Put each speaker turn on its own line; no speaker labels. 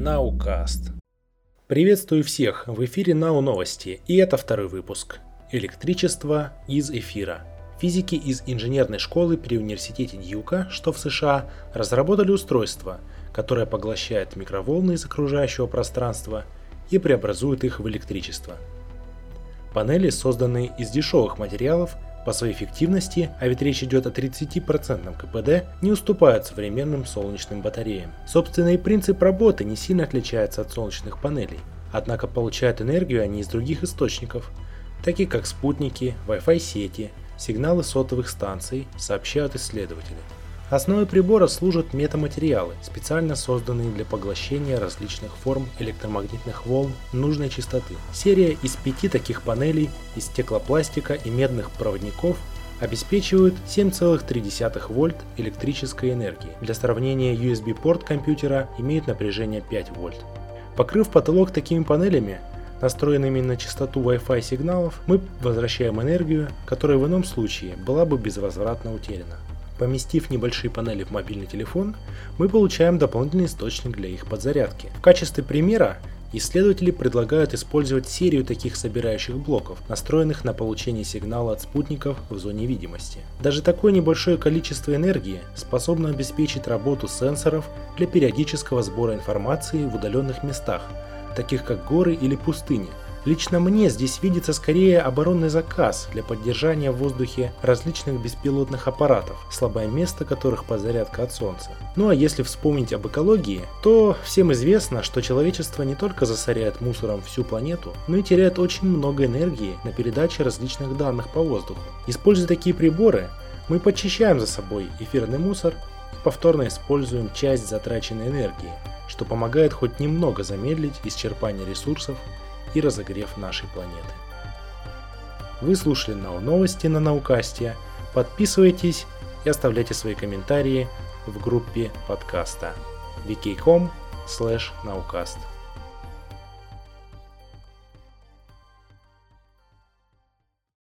Наукаст. Приветствую всех, в эфире Нау Новости, и это второй выпуск. Электричество из эфира. Физики из инженерной школы при университете Дьюка, что в США, разработали устройство, которое поглощает микроволны из окружающего пространства и преобразует их в электричество. Панели, созданные из дешевых материалов, по своей эффективности, а ведь речь идет о 30% КПД, не уступают современным солнечным батареям. Собственно и принцип работы не сильно отличается от солнечных панелей, однако получают энергию они из других источников, таких как спутники, Wi-Fi сети, сигналы сотовых станций, сообщают исследователи. Основой прибора служат метаматериалы, специально созданные для поглощения различных форм электромагнитных волн нужной частоты. Серия из пяти таких панелей из стеклопластика и медных проводников обеспечивают 7,3 вольт электрической энергии. Для сравнения USB-порт компьютера имеет напряжение 5 вольт. Покрыв потолок такими панелями, настроенными на частоту Wi-Fi сигналов, мы возвращаем энергию, которая в ином случае была бы безвозвратно утеряна. Поместив небольшие панели в мобильный телефон, мы получаем дополнительный источник для их подзарядки. В качестве примера Исследователи предлагают использовать серию таких собирающих блоков, настроенных на получение сигнала от спутников в зоне видимости. Даже такое небольшое количество энергии способно обеспечить работу сенсоров для периодического сбора информации в удаленных местах, таких как горы или пустыни, Лично мне здесь видится скорее оборонный заказ для поддержания в воздухе различных беспилотных аппаратов, слабое место которых подзарядка от Солнца. Ну а если вспомнить об экологии, то всем известно, что человечество не только засоряет мусором всю планету, но и теряет очень много энергии на передаче различных данных по воздуху. Используя такие приборы, мы почищаем за собой эфирный мусор и повторно используем часть затраченной энергии, что помогает хоть немного замедлить исчерпание ресурсов и разогрев нашей планеты. Вы слушали Нау новости на Наукасте. Подписывайтесь и оставляйте свои комментарии в группе подкаста wiki.com slash naukast.